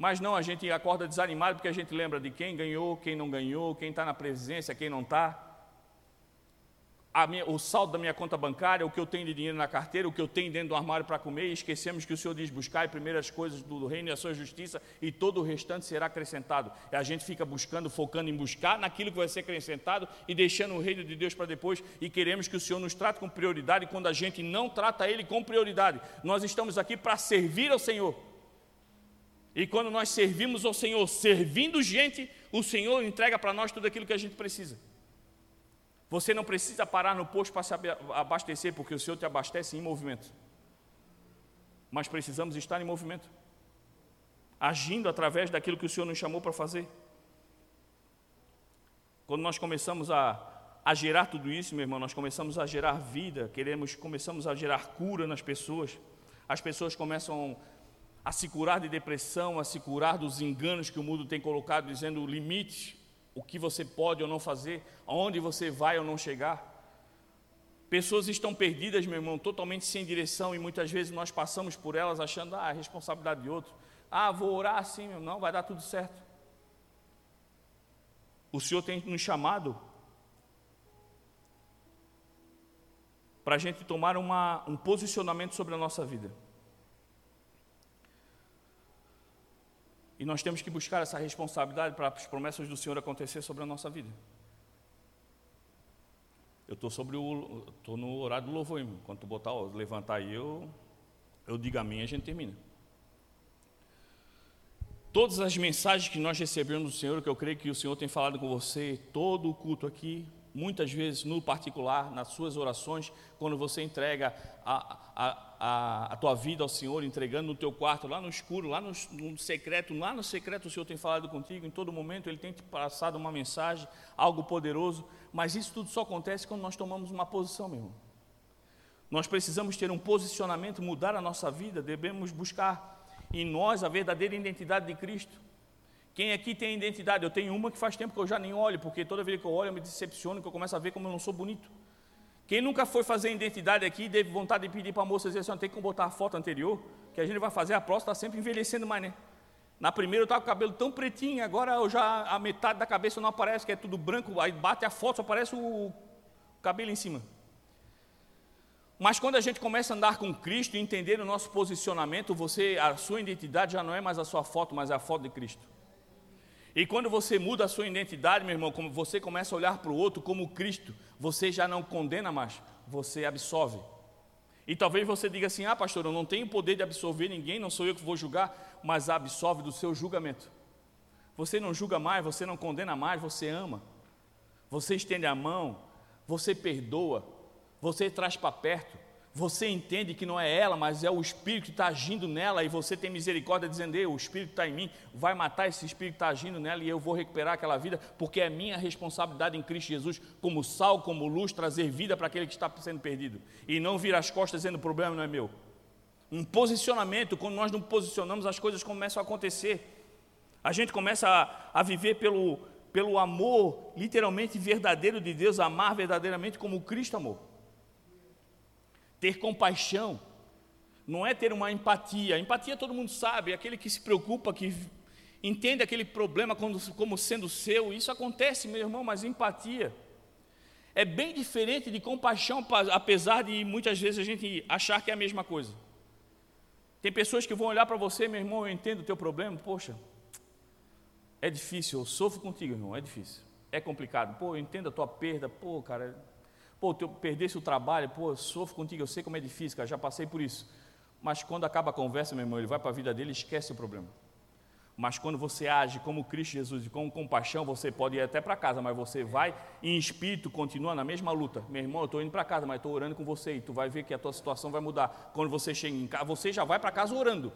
Mas não, a gente acorda desanimado porque a gente lembra de quem ganhou, quem não ganhou, quem está na presidência, quem não está. Minha, o saldo da minha conta bancária, o que eu tenho de dinheiro na carteira, o que eu tenho dentro do armário para comer, e esquecemos que o Senhor diz: buscar primeiras coisas do reino e a sua justiça, e todo o restante será acrescentado. E a gente fica buscando, focando em buscar naquilo que vai ser acrescentado e deixando o reino de Deus para depois, e queremos que o Senhor nos trate com prioridade, quando a gente não trata Ele com prioridade. Nós estamos aqui para servir ao Senhor. E quando nós servimos ao Senhor, servindo gente, o Senhor entrega para nós tudo aquilo que a gente precisa. Você não precisa parar no posto para se abastecer, porque o Senhor te abastece em movimento. Mas precisamos estar em movimento, agindo através daquilo que o Senhor nos chamou para fazer. Quando nós começamos a, a gerar tudo isso, meu irmão, nós começamos a gerar vida, queremos, começamos a gerar cura nas pessoas. As pessoas começam a se curar de depressão, a se curar dos enganos que o mundo tem colocado, dizendo limites, o que você pode ou não fazer, aonde você vai ou não chegar. Pessoas estão perdidas, meu irmão, totalmente sem direção e muitas vezes nós passamos por elas achando, ah, é responsabilidade de outro. Ah, vou orar assim, meu, não, vai dar tudo certo. O Senhor tem nos chamado para a gente tomar uma, um posicionamento sobre a nossa vida. E nós temos que buscar essa responsabilidade para as promessas do Senhor acontecer sobre a nossa vida. Eu estou sobre o. estou no horário do louvor, irmão. Quando tu botar, levantar aí, eu, eu digo a e a gente termina. Todas as mensagens que nós recebemos do Senhor, que eu creio que o Senhor tem falado com você, todo o culto aqui, muitas vezes no particular, nas suas orações, quando você entrega a, a, a, a, tua vida ao Senhor, entregando no teu quarto, lá no escuro, lá no, no, secreto, lá no secreto o Senhor tem falado contigo, em todo momento Ele tem te passado uma mensagem, algo poderoso, mas isso tudo só acontece quando nós tomamos uma posição, meu irmão. Nós precisamos ter um posicionamento, mudar a nossa vida, devemos buscar em nós a verdadeira identidade de Cristo. Quem aqui tem identidade? Eu tenho uma que faz tempo que eu já nem olho, porque toda vez que eu olho eu me decepciono, que eu começo a ver como eu não sou bonito. Quem nunca foi fazer identidade aqui, teve vontade de pedir para a moça dizer assim, tem que botar a foto anterior, que a gente vai fazer, a próxima está sempre envelhecendo mais, né? Na primeira eu estava com o cabelo tão pretinho, agora eu já a metade da cabeça não aparece, que é tudo branco, aí bate a foto, só aparece o cabelo em cima. Mas quando a gente começa a andar com Cristo e entender o nosso posicionamento, você, a sua identidade já não é mais a sua foto, mas é a foto de Cristo. E quando você muda a sua identidade, meu irmão, como você começa a olhar para o outro como Cristo, você já não condena mais, você absolve. E talvez você diga assim: ah, pastor, eu não tenho poder de absolver ninguém, não sou eu que vou julgar, mas absolve do seu julgamento. Você não julga mais, você não condena mais, você ama. Você estende a mão, você perdoa, você traz para perto. Você entende que não é ela, mas é o Espírito que está agindo nela, e você tem misericórdia dizendo: o Espírito está em mim, vai matar esse Espírito que está agindo nela, e eu vou recuperar aquela vida, porque é minha responsabilidade em Cristo Jesus, como sal, como luz, trazer vida para aquele que está sendo perdido, e não vir as costas dizendo: o problema não é meu. Um posicionamento, quando nós não posicionamos, as coisas começam a acontecer. A gente começa a, a viver pelo, pelo amor literalmente verdadeiro de Deus, amar verdadeiramente como Cristo amou. Ter compaixão não é ter uma empatia. Empatia todo mundo sabe, é aquele que se preocupa, que entende aquele problema como, sendo seu. Isso acontece, meu irmão, mas empatia é bem diferente de compaixão, apesar de muitas vezes a gente achar que é a mesma coisa. Tem pessoas que vão olhar para você, meu irmão, eu entendo o teu problema, poxa, é difícil, eu sofro contigo, irmão, é difícil, é complicado, pô, eu entendo a tua perda, pô, cara, Pô, eu perdesse o trabalho, pô, eu sofro contigo, eu sei como é difícil, cara, já passei por isso. Mas quando acaba a conversa, meu irmão, ele vai para a vida dele e esquece o problema. Mas quando você age como Cristo Jesus e com compaixão, você pode ir até para casa, mas você vai em espírito, continua na mesma luta. Meu irmão, eu estou indo para casa, mas estou orando com você e tu vai ver que a tua situação vai mudar. Quando você chega em casa, você já vai para casa orando.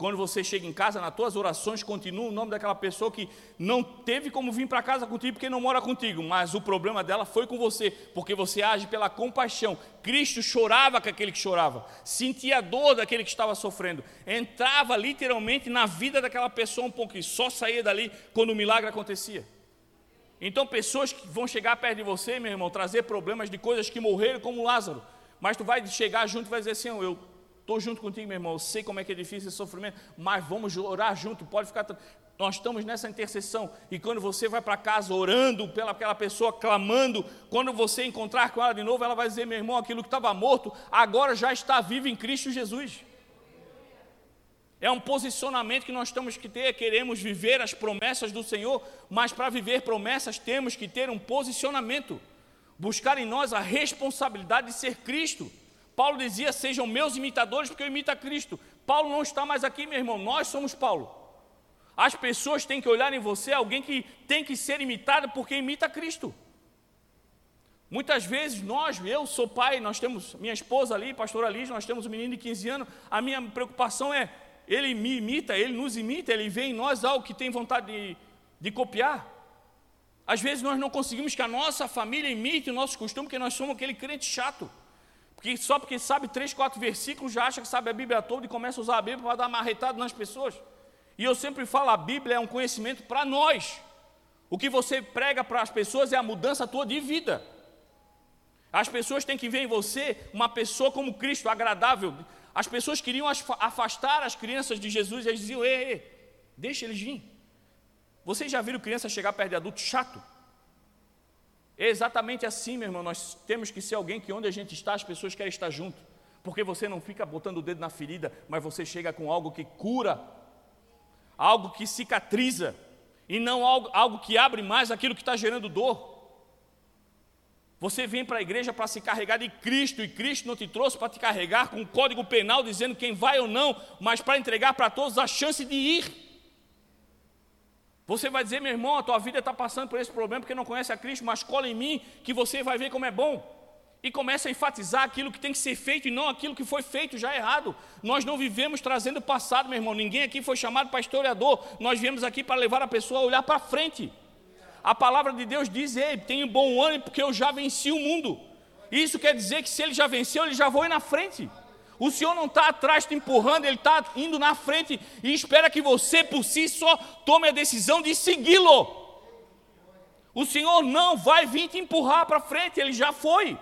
Quando você chega em casa, nas tuas orações continua o nome daquela pessoa que não teve como vir para casa contigo porque não mora contigo, mas o problema dela foi com você, porque você age pela compaixão. Cristo chorava com aquele que chorava, sentia a dor daquele que estava sofrendo, entrava literalmente na vida daquela pessoa um pouco só saía dali quando o milagre acontecia. Então, pessoas que vão chegar perto de você, meu irmão, trazer problemas de coisas que morreram, como Lázaro, mas tu vai chegar junto e vai dizer assim: Eu Estou junto contigo, meu irmão. Eu sei como é que é difícil esse sofrimento, mas vamos orar junto. Pode ficar. Nós estamos nessa intercessão. E quando você vai para casa orando pelaquela pessoa, clamando, quando você encontrar com ela de novo, ela vai dizer: meu irmão, aquilo que estava morto, agora já está vivo em Cristo Jesus. É um posicionamento que nós temos que ter. Queremos viver as promessas do Senhor, mas para viver promessas temos que ter um posicionamento. Buscar em nós a responsabilidade de ser Cristo. Paulo dizia: Sejam meus imitadores, porque eu imito a Cristo. Paulo não está mais aqui, meu irmão, nós somos Paulo. As pessoas têm que olhar em você alguém que tem que ser imitado porque imita Cristo. Muitas vezes nós, eu sou pai, nós temos minha esposa ali, pastora Liz, nós temos um menino de 15 anos, a minha preocupação é, ele me imita, ele nos imita, ele vê em nós algo que tem vontade de, de copiar. Às vezes nós não conseguimos que a nossa família imite o nosso costume, porque nós somos aquele crente chato. Porque só porque sabe três, quatro versículos já acha que sabe a Bíblia toda e começa a usar a Bíblia para dar marretado nas pessoas. E eu sempre falo, a Bíblia é um conhecimento para nós. O que você prega para as pessoas é a mudança tua de vida. As pessoas têm que ver em você uma pessoa como Cristo, agradável. As pessoas queriam afastar as crianças de Jesus e eles diziam: ei, ei, deixa eles vir. Vocês já viram criança chegar perto de adulto chato? É exatamente assim, meu irmão. Nós temos que ser alguém que onde a gente está, as pessoas querem estar junto. Porque você não fica botando o dedo na ferida, mas você chega com algo que cura, algo que cicatriza, e não algo, algo que abre mais aquilo que está gerando dor. Você vem para a igreja para se carregar de Cristo, e Cristo não te trouxe para te carregar com um código penal dizendo quem vai ou não, mas para entregar para todos a chance de ir. Você vai dizer, meu irmão, a tua vida está passando por esse problema porque não conhece a Cristo, mas cola em mim que você vai ver como é bom. E começa a enfatizar aquilo que tem que ser feito e não aquilo que foi feito já errado. Nós não vivemos trazendo o passado, meu irmão. Ninguém aqui foi chamado para historiador. Nós viemos aqui para levar a pessoa a olhar para frente. A palavra de Deus diz: Ei, tenho bom ânimo porque eu já venci o mundo. Isso quer dizer que se ele já venceu, ele já foi na frente. O Senhor não está atrás te empurrando, Ele está indo na frente e espera que você por si só tome a decisão de segui-lo. O Senhor não vai vir te empurrar para frente, Ele já foi.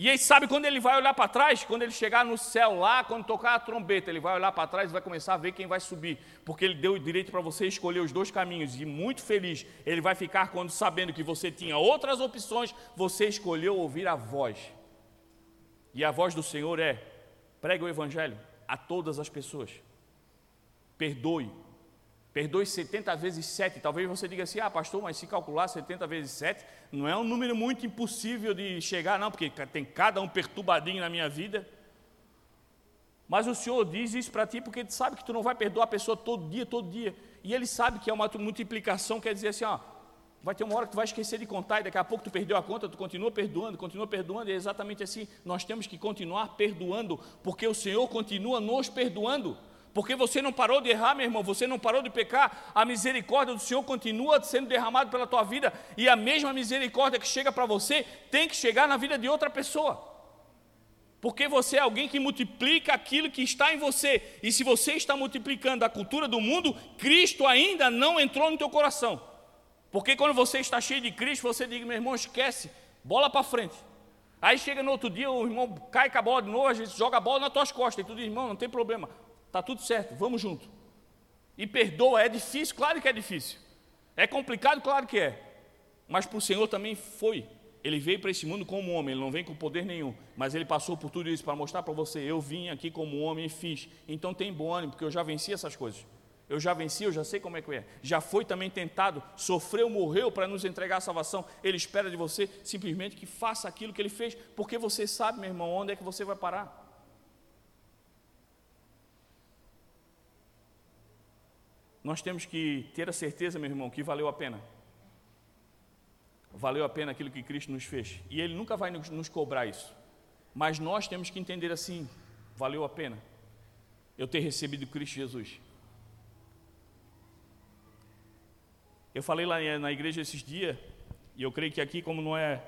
E aí sabe quando ele vai olhar para trás? Quando ele chegar no céu lá, quando tocar a trombeta, ele vai olhar para trás e vai começar a ver quem vai subir, porque ele deu o direito para você escolher os dois caminhos e muito feliz ele vai ficar quando sabendo que você tinha outras opções, você escolheu ouvir a voz. E a voz do Senhor é: pregue o Evangelho a todas as pessoas. Perdoe. Perdoe 70 vezes 7. Talvez você diga assim: ah, pastor, mas se calcular 70 vezes 7, não é um número muito impossível de chegar, não, porque tem cada um perturbadinho na minha vida. Mas o Senhor diz isso para ti porque Ele sabe que tu não vai perdoar a pessoa todo dia, todo dia. E Ele sabe que é uma multiplicação, quer dizer assim, ó, Vai ter uma hora que tu vai esquecer de contar e daqui a pouco tu perdeu a conta, tu continua perdoando, continua perdoando, e é exatamente assim. Nós temos que continuar perdoando, porque o Senhor continua nos perdoando. Porque você não parou de errar, meu irmão, você não parou de pecar, a misericórdia do Senhor continua sendo derramada pela tua vida, e a mesma misericórdia que chega para você tem que chegar na vida de outra pessoa. Porque você é alguém que multiplica aquilo que está em você. E se você está multiplicando a cultura do mundo, Cristo ainda não entrou no teu coração. Porque quando você está cheio de Cristo, você diz, meu irmão, esquece, bola para frente. Aí chega no outro dia, o irmão cai com a bola de novo, a gente joga a bola nas tuas costas, e tu diz, irmão, não tem problema, está tudo certo, vamos junto. E perdoa, é difícil, claro que é difícil. É complicado, claro que é. Mas para o Senhor também foi. Ele veio para esse mundo como homem, ele não vem com poder nenhum, mas ele passou por tudo isso para mostrar para você: eu vim aqui como homem e fiz. Então tem bom ânimo, porque eu já venci essas coisas. Eu já venci, eu já sei como é que é. Já foi também tentado, sofreu, morreu para nos entregar a salvação. Ele espera de você simplesmente que faça aquilo que ele fez, porque você sabe, meu irmão, onde é que você vai parar. Nós temos que ter a certeza, meu irmão, que valeu a pena. Valeu a pena aquilo que Cristo nos fez. E Ele nunca vai nos cobrar isso. Mas nós temos que entender assim: valeu a pena eu ter recebido Cristo Jesus. Eu falei lá na igreja esses dias, e eu creio que aqui, como não é.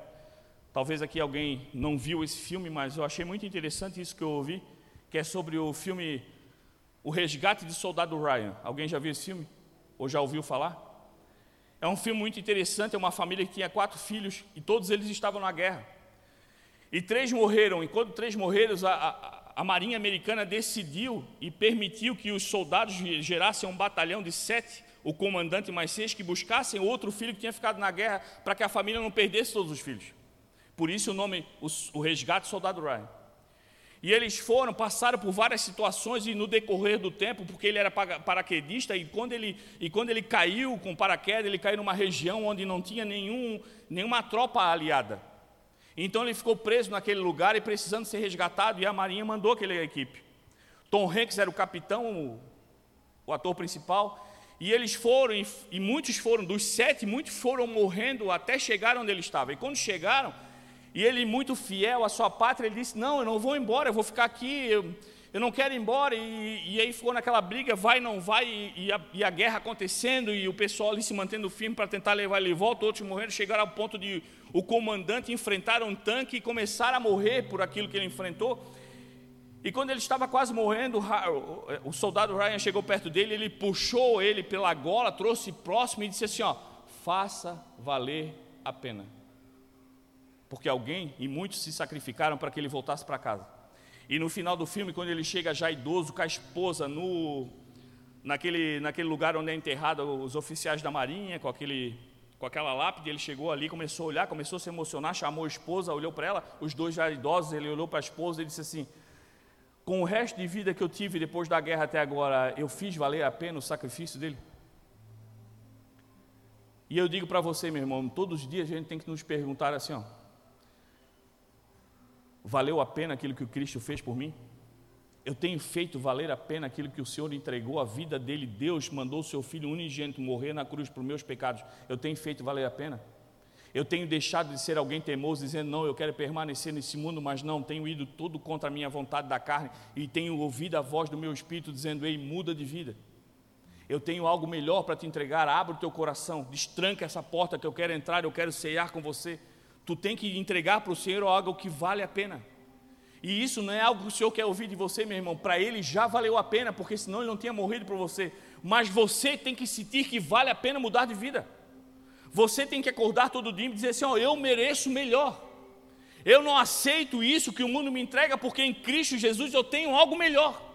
Talvez aqui alguém não viu esse filme, mas eu achei muito interessante isso que eu ouvi, que é sobre o filme O Resgate de Soldado Ryan. Alguém já viu esse filme? Ou já ouviu falar? É um filme muito interessante, é uma família que tinha quatro filhos e todos eles estavam na guerra. E três morreram, e quando três morreram, a, a, a Marinha Americana decidiu e permitiu que os soldados gerassem um batalhão de sete o comandante mais seis que buscassem outro filho que tinha ficado na guerra para que a família não perdesse todos os filhos. Por isso o nome, o, o resgate soldado Ryan. E eles foram, passaram por várias situações e no decorrer do tempo, porque ele era paraquedista e quando ele, e quando ele caiu com paraquedas, ele caiu numa região onde não tinha nenhum, nenhuma tropa aliada. Então ele ficou preso naquele lugar e precisando ser resgatado e a marinha mandou aquela equipe. Tom Hanks era o capitão, o, o ator principal, e eles foram, e muitos foram, dos sete, muitos foram morrendo até chegar onde ele estava. E quando chegaram, e ele muito fiel à sua pátria, ele disse: Não, eu não vou embora, eu vou ficar aqui. Eu, eu não quero ir embora. E, e aí ficou naquela briga, vai, não vai, e, e, a, e, a, guerra acontecendo, e o pessoal ali se mantendo firme para tentar levar ele de volta, outros morrendo, chegaram ao ponto de o comandante enfrentar um tanque e começar a morrer por aquilo que ele enfrentou. E quando ele estava quase morrendo, o soldado Ryan chegou perto dele, ele puxou ele pela gola, trouxe próximo e disse assim: ó, faça valer a pena. Porque alguém e muitos se sacrificaram para que ele voltasse para casa. E no final do filme, quando ele chega já idoso com a esposa no naquele, naquele lugar onde é enterrado os oficiais da marinha, com aquele com aquela lápide, ele chegou ali, começou a olhar, começou a se emocionar, chamou a esposa, olhou para ela, os dois já idosos, ele olhou para a esposa e disse assim: com o resto de vida que eu tive depois da guerra até agora, eu fiz valer a pena o sacrifício dele? E eu digo para você, meu irmão, todos os dias a gente tem que nos perguntar assim, ó, valeu a pena aquilo que o Cristo fez por mim? Eu tenho feito valer a pena aquilo que o Senhor entregou a vida dele, Deus mandou o seu filho unigênito morrer na cruz por meus pecados. Eu tenho feito valer a pena? Eu tenho deixado de ser alguém teimoso, dizendo, não, eu quero permanecer nesse mundo, mas não, tenho ido tudo contra a minha vontade da carne e tenho ouvido a voz do meu espírito dizendo, ei, muda de vida. Eu tenho algo melhor para te entregar, abre o teu coração, destranca essa porta que eu quero entrar, eu quero ceiar com você. Tu tem que entregar para o Senhor algo que vale a pena. E isso não é algo que o Senhor quer ouvir de você, meu irmão. Para Ele já valeu a pena, porque senão Ele não tinha morrido por você. Mas você tem que sentir que vale a pena mudar de vida. Você tem que acordar todo dia e dizer assim: ó, eu mereço melhor. Eu não aceito isso que o mundo me entrega, porque em Cristo Jesus eu tenho algo melhor.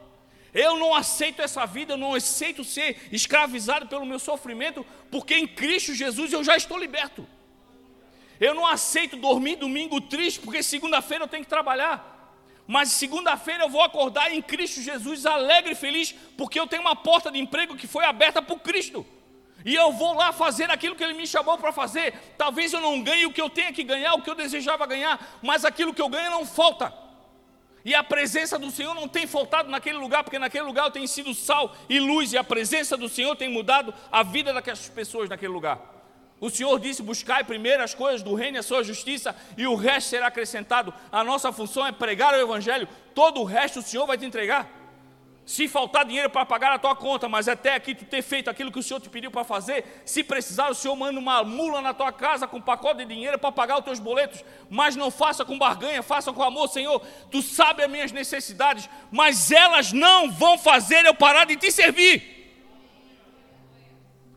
Eu não aceito essa vida, eu não aceito ser escravizado pelo meu sofrimento, porque em Cristo Jesus eu já estou liberto. Eu não aceito dormir domingo triste, porque segunda-feira eu tenho que trabalhar. Mas segunda-feira eu vou acordar em Cristo Jesus alegre e feliz, porque eu tenho uma porta de emprego que foi aberta por Cristo e eu vou lá fazer aquilo que Ele me chamou para fazer. Talvez eu não ganhe o que eu tenha que ganhar, o que eu desejava ganhar, mas aquilo que eu ganho não falta. E a presença do Senhor não tem faltado naquele lugar, porque naquele lugar eu tenho sido sal e luz, e a presença do Senhor tem mudado a vida daquelas pessoas naquele lugar. O Senhor disse: Buscai primeiro as coisas do reino e a sua justiça, e o resto será acrescentado. A nossa função é pregar o Evangelho, todo o resto o Senhor vai te entregar. Se faltar dinheiro para pagar a tua conta, mas até aqui tu ter feito aquilo que o Senhor te pediu para fazer, se precisar, o Senhor manda uma mula na tua casa com um pacote de dinheiro para pagar os teus boletos, mas não faça com barganha, faça com amor, Senhor. Tu sabe as minhas necessidades, mas elas não vão fazer eu parar de te servir.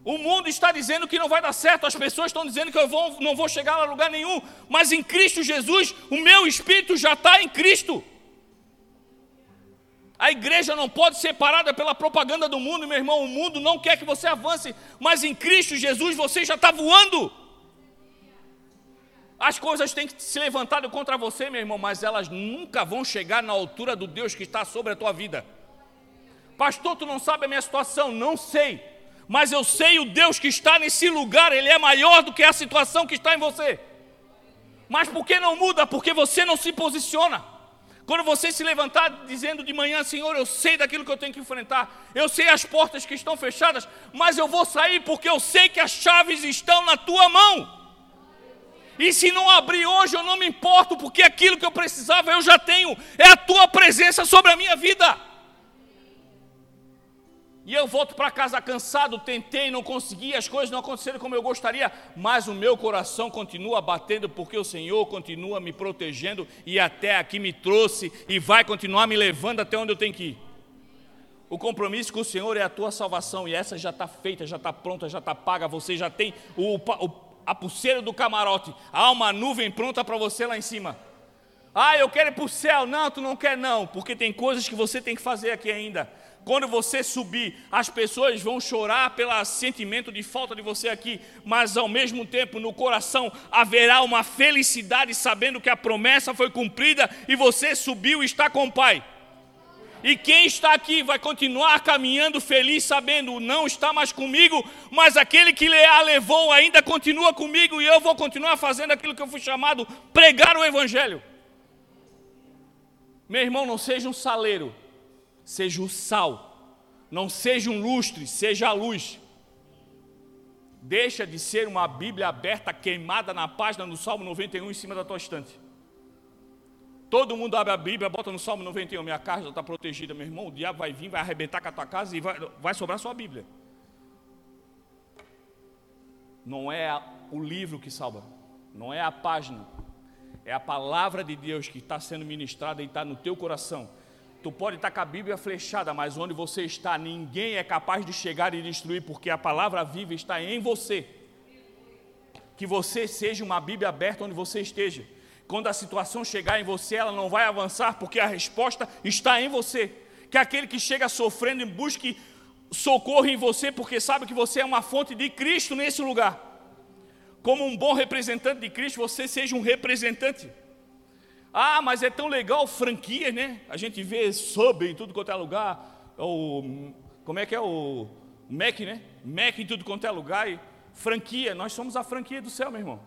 O mundo está dizendo que não vai dar certo, as pessoas estão dizendo que eu vou, não vou chegar a lugar nenhum, mas em Cristo Jesus, o meu espírito já está em Cristo. A igreja não pode ser parada pela propaganda do mundo, meu irmão. O mundo não quer que você avance, mas em Cristo Jesus você já está voando. As coisas têm que se levantar contra você, meu irmão, mas elas nunca vão chegar na altura do Deus que está sobre a tua vida. Pastor, tu não sabe a minha situação? Não sei, mas eu sei o Deus que está nesse lugar, Ele é maior do que a situação que está em você. Mas por que não muda? Porque você não se posiciona. Quando você se levantar dizendo de manhã, Senhor, eu sei daquilo que eu tenho que enfrentar, eu sei as portas que estão fechadas, mas eu vou sair porque eu sei que as chaves estão na tua mão. E se não abrir hoje, eu não me importo, porque aquilo que eu precisava eu já tenho, é a tua presença sobre a minha vida. E eu volto para casa cansado, tentei, não consegui, as coisas não aconteceram como eu gostaria, mas o meu coração continua batendo porque o Senhor continua me protegendo e até aqui me trouxe e vai continuar me levando até onde eu tenho que ir. O compromisso com o Senhor é a tua salvação e essa já está feita, já está pronta, já está paga. Você já tem o, o, a pulseira do camarote, há uma nuvem pronta para você lá em cima. Ah, eu quero ir para o céu. Não, tu não quer não, porque tem coisas que você tem que fazer aqui ainda. Quando você subir, as pessoas vão chorar pelo sentimento de falta de você aqui, mas ao mesmo tempo no coração haverá uma felicidade sabendo que a promessa foi cumprida e você subiu e está com o Pai. E quem está aqui vai continuar caminhando feliz, sabendo, não está mais comigo, mas aquele que a levou ainda continua comigo e eu vou continuar fazendo aquilo que eu fui chamado, pregar o Evangelho. Meu irmão, não seja um saleiro, seja o sal, não seja um lustre, seja a luz. Deixa de ser uma Bíblia aberta, queimada na página do Salmo 91 em cima da tua estante. Todo mundo abre a Bíblia, bota no Salmo 91, minha casa está protegida, meu irmão. O diabo vai vir, vai arrebentar com a tua casa e vai, vai sobrar sua Bíblia. Não é o livro que salva, não é a página, é a palavra de Deus que está sendo ministrada e está no teu coração. Tu pode estar com a Bíblia flechada, mas onde você está, ninguém é capaz de chegar e destruir, porque a palavra viva está em você. Que você seja uma Bíblia aberta onde você esteja. Quando a situação chegar em você, ela não vai avançar, porque a resposta está em você. Que aquele que chega sofrendo busque socorro em você, porque sabe que você é uma fonte de Cristo nesse lugar. Como um bom representante de Cristo, você seja um representante. Ah, mas é tão legal franquia, né? A gente vê sub em tudo quanto é lugar. O, como é que é o Mac, né? Mac em tudo quanto é lugar. E franquia, nós somos a franquia do céu, meu irmão.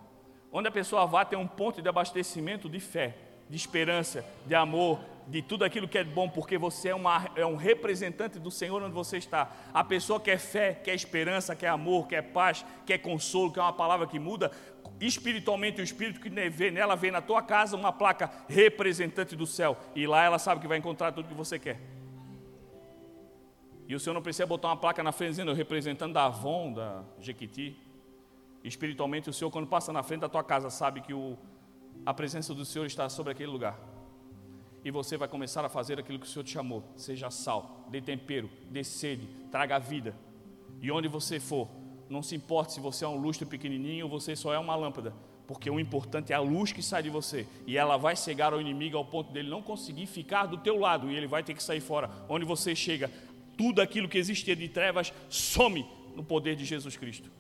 Onde a pessoa vá ter um ponto de abastecimento de fé, de esperança, de amor, de tudo aquilo que é bom, porque você é, uma, é um representante do Senhor onde você está. A pessoa quer fé, quer esperança, quer amor, quer paz, quer consolo, quer uma palavra que muda. Espiritualmente, o Espírito que vê nela, vê na tua casa uma placa representante do céu. E lá ela sabe que vai encontrar tudo que você quer. E o Senhor não precisa botar uma placa na frente dizendo representando da Avon, da Jequiti. Espiritualmente, o Senhor, quando passa na frente da tua casa, sabe que o, a presença do Senhor está sobre aquele lugar e você vai começar a fazer aquilo que o Senhor te chamou. Seja sal, dê tempero, dê sede, traga vida. E onde você for, não se importe se você é um lustre pequenininho ou você só é uma lâmpada, porque o importante é a luz que sai de você e ela vai cegar ao inimigo ao ponto dele não conseguir ficar do teu lado e ele vai ter que sair fora. Onde você chega, tudo aquilo que existia de trevas some no poder de Jesus Cristo.